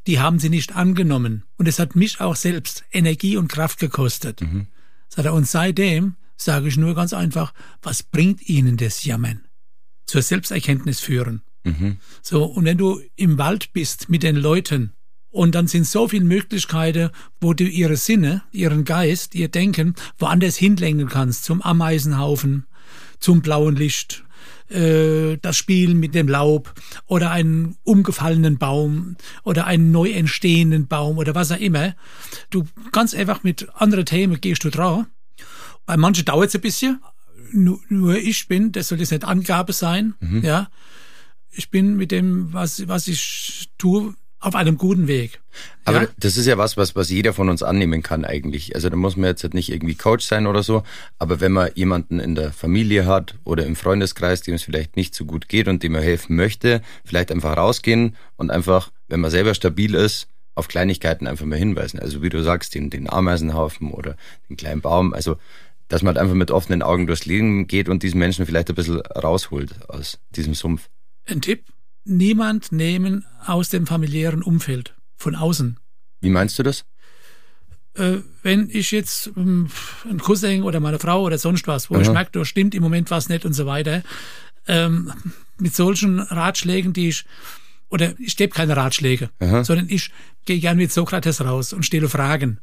Die haben sie nicht angenommen. Und es hat mich auch selbst Energie und Kraft gekostet. Er, und seitdem sage ich nur ganz einfach, was bringt Ihnen das Jammern? Zur Selbsterkenntnis führen. So, und wenn du im Wald bist mit den Leuten und dann sind so viele Möglichkeiten, wo du ihre Sinne, ihren Geist, ihr Denken woanders hinlenken kannst, zum Ameisenhaufen, zum blauen Licht, äh, das Spielen mit dem Laub oder einen umgefallenen Baum oder einen neu entstehenden Baum oder was auch immer. Du ganz einfach mit anderen Themen gehst du dran. Bei manchen dauert es ein bisschen. Nur, nur ich bin, das soll jetzt nicht Angabe sein, Mhm. ja. Ich bin mit dem, was, was ich tue, auf einem guten Weg. Aber ja? das ist ja was, was, was jeder von uns annehmen kann eigentlich. Also da muss man jetzt halt nicht irgendwie Coach sein oder so. Aber wenn man jemanden in der Familie hat oder im Freundeskreis, dem es vielleicht nicht so gut geht und dem er helfen möchte, vielleicht einfach rausgehen und einfach, wenn man selber stabil ist, auf Kleinigkeiten einfach mal hinweisen. Also wie du sagst, den, den Ameisenhaufen oder den kleinen Baum. Also dass man halt einfach mit offenen Augen durchs Leben geht und diesen Menschen vielleicht ein bisschen rausholt aus diesem Sumpf. Ein Tipp, niemand nehmen aus dem familiären Umfeld, von außen. Wie meinst du das? Äh, wenn ich jetzt ähm, ein Cousin oder meine Frau oder sonst was, wo ich Aha. merke, da stimmt im Moment was nicht und so weiter, ähm, mit solchen Ratschlägen, die ich, oder ich gebe keine Ratschläge, Aha. sondern ich gehe gern mit Sokrates raus und stelle Fragen.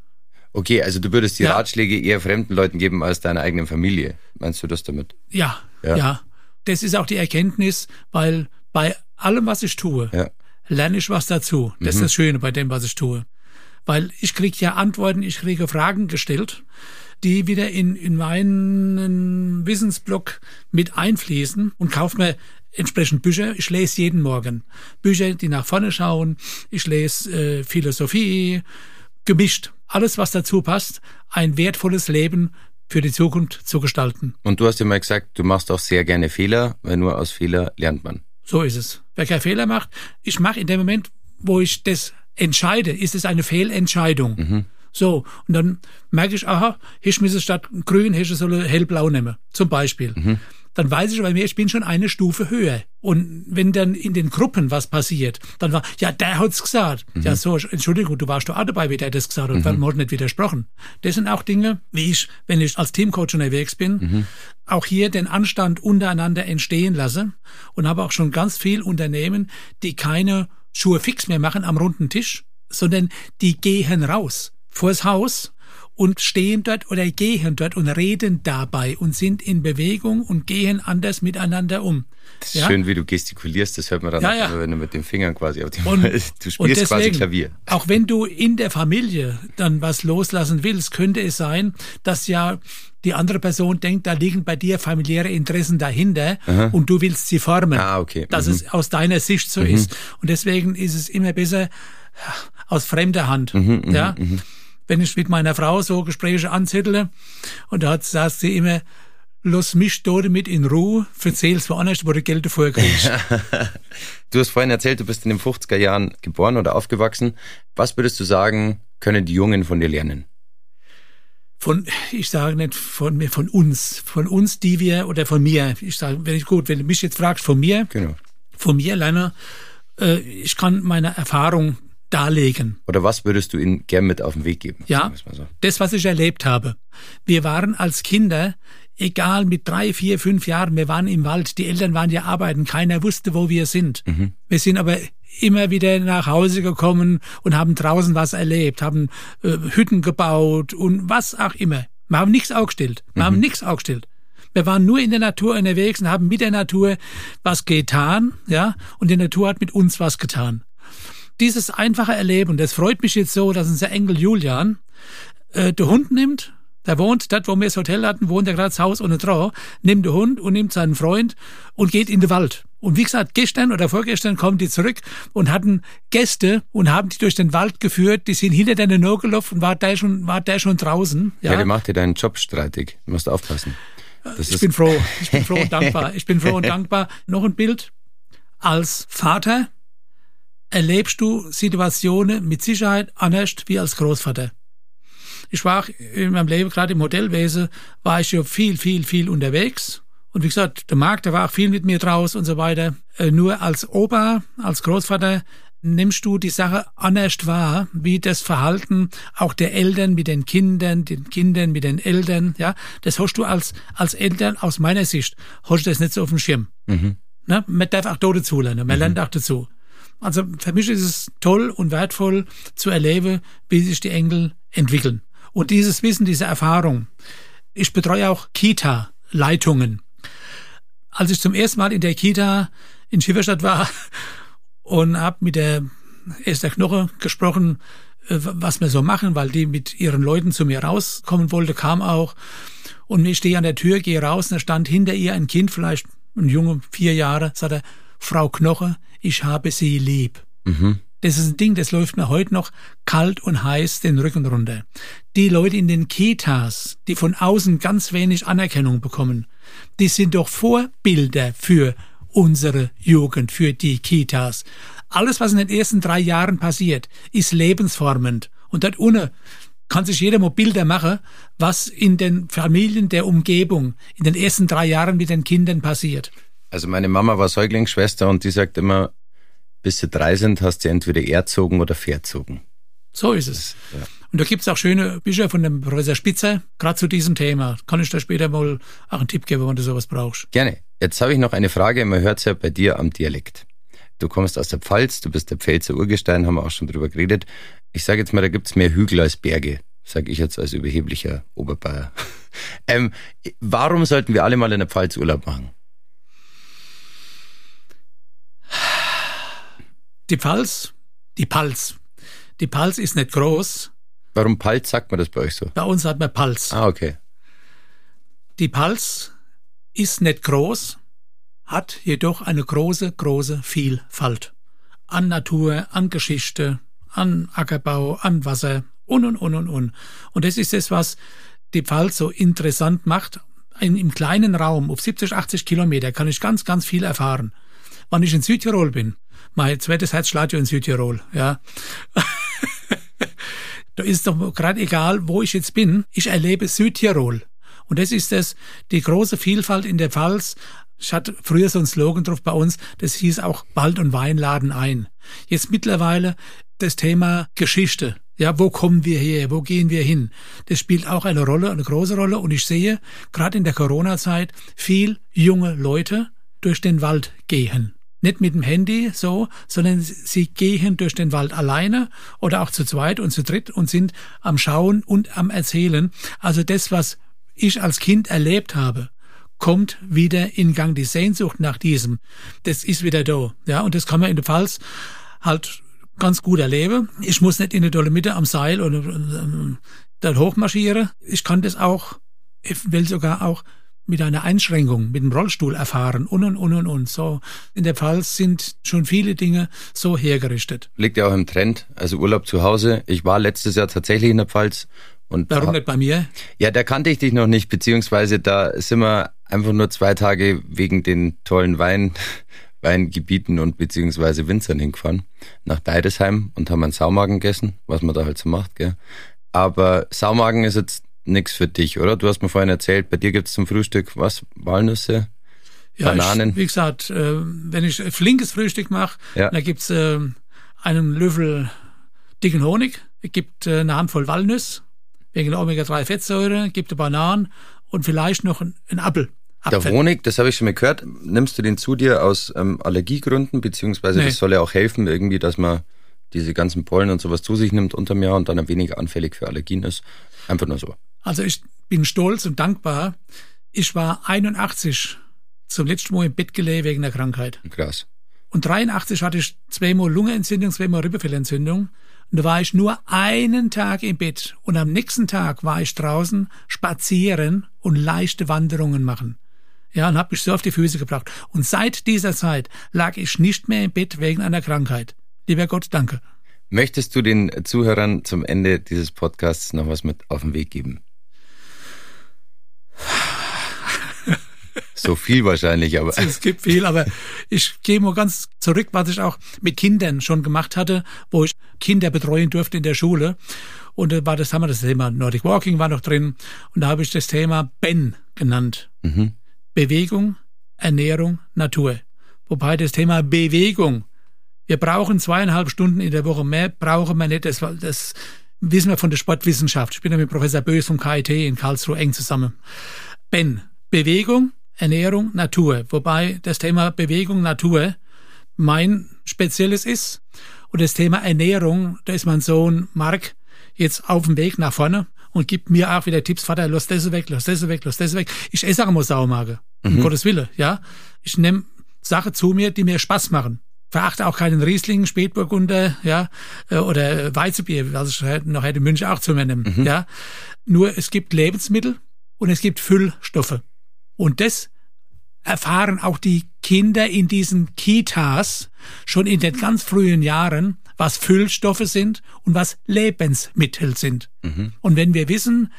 Okay, also du würdest die Ja. Ratschläge eher fremden Leuten geben als deiner eigenen Familie. Meinst du das damit? Ja, Ja. ja, Das ist auch die Erkenntnis, weil bei allem, was ich tue, Ja. lerne ich was dazu. Das ist das Schöne bei dem, was ich tue. Weil ich kriege ja Antworten, ich kriege Fragen gestellt, die wieder in, in meinen Wissensblock mit einfließen und kaufe mir entsprechend Bücher. Ich lese jeden Morgen Bücher, die nach vorne schauen. Ich lese äh, Philosophie, gemischt. Alles, was dazu passt, ein wertvolles Leben für die Zukunft zu gestalten. Und du hast ja mal gesagt, du machst auch sehr gerne Fehler, weil nur aus Fehler lernt man. So ist es. Wer keinen Fehler macht, ich mache in dem Moment, wo ich das entscheide, ist es eine Fehlentscheidung. So, und dann merke ich, aha, ich müsse statt grün, ich soll hellblau nehmen, zum Beispiel. Dann weiß ich bei mir, ich bin schon eine Stufe höher. Und wenn dann in den Gruppen was passiert, dann war, ja, der hat's gesagt. Ja, so, Entschuldigung, du warst doch auch dabei, wie der das gesagt hat, mhm. hat nicht widersprochen. Das sind auch Dinge, wie ich, wenn ich als Teamcoach unterwegs bin, auch hier den Anstand untereinander entstehen lasse und habe auch schon ganz viel Unternehmen, die keine Schuhe fix mehr machen am runden Tisch, sondern die gehen raus vors Haus und stehen dort oder gehen dort und reden dabei und sind in Bewegung und gehen anders miteinander um. Das ist schön, wie du gestikulierst, das hört man dann Ja, auch, ja. wenn du mit den Fingern quasi auf dem Und, Du und spielst quasi deswegen, Klavier. Auch wenn du in der Familie dann was loslassen willst, könnte es sein, dass ja die andere Person denkt, da liegen bei dir familiäre Interessen dahinter und du willst sie formen. Ah, okay. Dass Mhm. es aus deiner Sicht so ist. Und deswegen ist es immer besser aus fremder Hand. Mhm, ja. Wenn ich mit meiner Frau so Gespräche anzettle und da sagt sie immer, lass mich dort mit in Ruhe, erzähl's woanders, wo du Geld dafür kriegst. Du hast vorhin erzählt, du bist in den 50er Jahren geboren oder aufgewachsen. Was würdest du sagen, können die Jungen von dir lernen? von, ich sage nicht von mir, von uns, von uns, die wir, oder von mir. Ich sage, wenn ich gut, wenn du mich jetzt fragst, von mir, Genau. von mir lerne, äh, ich kann meine Erfahrung darlegen. Oder was würdest du ihnen gern mit auf den Weg geben? Ja, so. das, was ich erlebt habe. Wir waren als Kinder, egal mit drei, vier, fünf Jahren, wir waren im Wald, die Eltern waren ja arbeiten, keiner wusste, wo wir sind. Wir sind aber immer wieder nach Hause gekommen und haben draußen was erlebt, haben äh, Hütten gebaut und was auch immer. Wir haben nichts aufgestellt. Wir haben nichts aufgestellt. Wir waren nur in der Natur unterwegs und haben mit der Natur was getan, ja, und die Natur hat mit uns was getan. Dieses einfache Erleben, das freut mich jetzt so, dass unser Enkel Julian äh, der Hund nimmt, der wohnt, dort wo wir das Hotel hatten, wohnt er gerade das Haus ohne Trau, nimmt den Hund und nimmt seinen Freund und geht in den Wald. Und wie gesagt, gestern oder vorgestern kommen die zurück und hatten Gäste und haben die durch den Wald geführt, die sind hinter deine Nur gelaufen, war der schon, war der schon draußen. Ja, Ja, der macht dir deinen Job streitig. Du musst aufpassen. Das ich bin froh, ich bin froh und dankbar. Ich bin froh und dankbar. Noch ein Bild. Als Vater erlebst du Situationen mit Sicherheit anders wie als Großvater. Ich war in meinem Leben, gerade im Hotelwesen, war ich ja viel, viel, viel unterwegs. Und wie gesagt, der Markt, der war auch viel mit mir draus und so weiter. Äh, Nur als Opa, als Großvater nimmst du die Sache anders wahr, wie das Verhalten auch der Eltern mit den Kindern, den Kindern mit den Eltern, ja. Das hast du als, als Eltern aus meiner Sicht, hast du das nicht so auf dem Schirm. Ne? Man darf auch dort dazulernen, man lernt auch dazu. Also für mich ist es toll und wertvoll zu erleben, wie sich die Enkel entwickeln. Und dieses Wissen, diese Erfahrung. Ich betreue auch Kita-Leitungen. Als ich zum ersten Mal in der Kita in Schifferstadt war und habe mit der Esther Knoche gesprochen, äh, was wir so machen, weil die mit ihren Leuten zu mir rauskommen wollte, kam auch. Und ich stehe an der Tür, gehe raus, und da stand hinter ihr ein Kind, vielleicht ein Junge, vier Jahre, sagt er, Frau Knoche, ich habe Sie lieb. Mhm. Das ist ein Ding, das läuft mir heute noch kalt und heiß den Rücken runter. Die Leute in den Kitas, die von außen ganz wenig Anerkennung bekommen, die sind doch Vorbilder für unsere Jugend, für die Kitas. Alles, was in den ersten drei Jahren passiert, ist lebensformend. Und dort unten kann sich jeder mal Bilder machen, was in den Familien der Umgebung in den ersten drei Jahren mit den Kindern passiert. Also meine Mama war Säuglingsschwester und die sagt immer, bis sie drei sind, hast du entweder erzogen oder verzogen. So ist es. Ja. Und da gibt's auch schöne Bücher von dem Professor Spitzer, gerade zu diesem Thema. Kann ich da später mal auch einen Tipp geben, wenn du sowas brauchst? Gerne. Jetzt habe ich noch eine Frage, man hört's ja bei dir am Dialekt. Du kommst aus der Pfalz, du bist der Pfälzer Urgestein, haben wir auch schon drüber geredet. Ich sage jetzt mal, da gibt's mehr Hügel als Berge, sage ich jetzt als überheblicher Oberbayer. ähm, warum sollten wir alle mal in der Pfalz Urlaub machen? Die Pfalz, die Pfalz. Die Pfalz ist nicht groß. Warum Pfalz sagt man das bei euch so? Bei uns sagt man Pfalz. Ah, okay. Die Pfalz ist nicht groß, hat jedoch eine große, große Vielfalt an Natur, an Geschichte, an Ackerbau, an Wasser und und und und und. Und das ist es, was die Pfalz so interessant macht. In, Im kleinen Raum auf 70, 80 Kilometer kann ich ganz, ganz viel erfahren. Wann ich in Südtirol bin, mein zweites Herz schlägt ja in Südtirol, ja. da ist doch gerade egal, wo ich jetzt bin. Ich erlebe Südtirol. Und das ist es, die große Vielfalt in der Pfalz, ich hatte früher so ein Slogan drauf bei uns, das hieß auch Wald- und Weinladen ein. Jetzt mittlerweile das Thema Geschichte. Ja, wo kommen wir her? Wo gehen wir hin? Das spielt auch eine Rolle, eine große Rolle. Und ich sehe gerade in der Corona-Zeit viel junge Leute durch den Wald gehen. Nicht mit dem Handy so, sondern sie gehen durch den Wald alleine oder auch zu zweit und zu dritt und sind am Schauen und am Erzählen. Also das, was ich als Kind erlebt habe, kommt wieder in Gang. Die Sehnsucht nach diesem, das ist wieder da. Ja, und das kann man in der Pfalz halt ganz gut erleben. Ich muss nicht in der Dolomite am Seil oder äh, dort hochmarschieren. Ich kann das auch, ich will sogar auch mit einer Einschränkung, mit dem Rollstuhl erfahren und und und und und. So in der Pfalz sind schon viele Dinge so hergerichtet. Liegt ja auch im Trend, also Urlaub zu Hause. Ich war letztes Jahr tatsächlich in der Pfalz und Warum nicht bei mir? Ja, da kannte ich dich noch nicht, beziehungsweise da sind wir einfach nur zwei Tage wegen den tollen Wein, Weingebieten und beziehungsweise Winzern hingefahren nach Deidesheim und haben einen Saumagen gegessen, was man da halt so macht, gell. Aber Saumagen ist jetzt nichts für dich, oder? Du hast mir vorhin erzählt, bei dir gibt's zum Frühstück was? Walnüsse? Ja, Bananen? Ich, wie gesagt, äh, wenn ich flinkes Frühstück mache, ja. da gibt's äh, einen Löffel dicken Honig, es gibt äh, eine Handvoll Walnüsse, wegen der Omega-3-Fettsäure, gibt eine Bananen und vielleicht noch ein, ein Apfel. Der Honig, das habe ich schon mal gehört. Nimmst du den zu dir aus ähm, Allergiegründen, beziehungsweise nee. das soll ja auch helfen, irgendwie, dass man diese ganzen Pollen und sowas zu sich nimmt unterm Jahr und dann ein wenig anfällig für Allergien ist. Einfach nur so. Also ich bin stolz und dankbar. Ich war 81 zum letzten Mal im Bett gelegen wegen der Krankheit. Krass. Und 83 hatte ich zweimal Lungenentzündung, zweimal Rippefellentzündung. Und da war ich nur einen Tag im Bett. Und am nächsten Tag war ich draußen spazieren und leichte Wanderungen machen. Ja, und habe mich so auf die Füße gebracht. Und seit dieser Zeit lag ich nicht mehr im Bett wegen einer Krankheit. Lieber Gott, danke. Möchtest du den Zuhörern zum Ende dieses Podcasts noch was mit auf den Weg geben? So viel wahrscheinlich, aber. Es gibt viel, aber ich gehe mal ganz zurück, was ich auch mit Kindern schon gemacht hatte, wo ich Kinder betreuen durfte in der Schule. Und da war das, haben wir das Thema Nordic Walking war noch drin. Und da habe ich das Thema Ben genannt. Mhm. Bewegung, Ernährung, Natur. Wobei das Thema Bewegung, wir brauchen zweieinhalb Stunden in der Woche mehr, brauchen wir nicht. Das, das wissen wir von der Sportwissenschaft. Ich bin ja mit Professor Bös vom KIT in Karlsruhe eng zusammen. Ben, Bewegung, Ernährung, Natur. Wobei das Thema Bewegung, Natur mein spezielles ist. Und das Thema Ernährung, da ist mein Sohn Mark jetzt auf dem Weg nach vorne. und gibt mir auch wieder Tipps, Vater, lass das weg, lass das weg, lass das weg. Ich esse auch immer Sauermage, um mhm. Gottes Wille, ja. Ich nehme Sachen zu mir, die mir Spaß machen. Verachte auch keinen Riesling, Spätburgunder, ja, äh, oder Weizenbier, was ich noch hätte München auch zu mir nehmen, mhm. ja. Nur es gibt Lebensmittel und es gibt Füllstoffe. Und das erfahren auch die Kinder in diesen Kitas schon in den ganz frühen Jahren, was Füllstoffe sind und was Lebensmittel sind. Mhm. Und wenn wir wissen,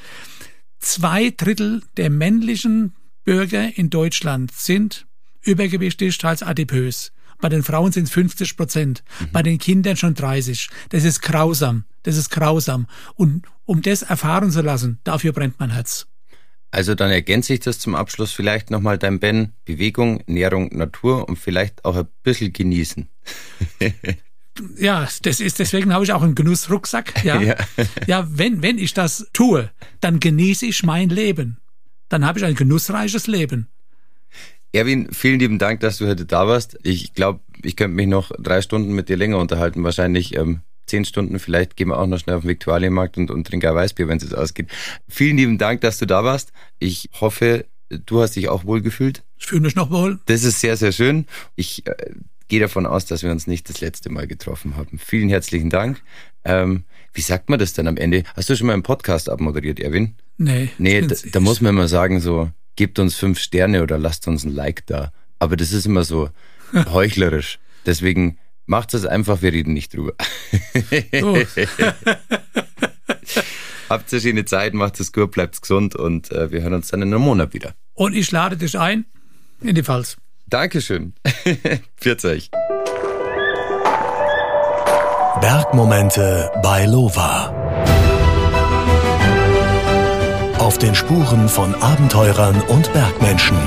zwei Drittel der männlichen Bürger in Deutschland sind übergewichtig, teils adipös. Bei den Frauen sind es 50 Prozent, mhm. bei den Kindern schon 30. Das ist grausam. Das ist grausam. Und um das erfahren zu lassen, dafür brennt mein Herz. Also dann ergänze ich das zum Abschluss vielleicht nochmal dein Ben. Bewegung, Ernährung, Natur und vielleicht auch ein bisschen genießen. ja, das ist, deswegen habe ich auch einen Genussrucksack. Ja, ja. ja wenn, wenn ich das tue, dann genieße ich mein Leben. Dann habe ich ein genussreiches Leben. Erwin, vielen lieben Dank, dass du heute da warst. Ich glaube, ich könnte mich noch drei Stunden mit dir länger unterhalten. Wahrscheinlich ähm, zehn Stunden. Vielleicht gehen wir auch noch schnell auf den Viktualienmarkt und, und trinken ein Weißbier, wenn es jetzt ausgeht. Vielen lieben Dank, dass du da warst. Ich hoffe, du hast dich auch wohl gefühlt. Ich fühle mich noch wohl. Das ist sehr, sehr schön. Ich äh, gehe davon aus, dass wir uns nicht das letzte Mal getroffen haben. Vielen herzlichen Dank. Ähm, wie sagt man das denn am Ende? Hast du schon mal einen Podcast abmoderiert, Erwin? Nee. Nee, da, da muss man immer sagen so, gebt uns fünf Sterne oder lasst uns ein Like da. Aber das ist immer so heuchlerisch. Deswegen Macht es einfach, wir reden nicht drüber. Oh. Habt eine schöne Zeit, macht es gut, bleibt gesund und äh, wir hören uns dann in einem Monat wieder. Und ich lade dich ein in die Pfalz. Dankeschön. Pfiat euch. Bergmomente bei Lova. Auf den Spuren von Abenteurern und Bergmenschen.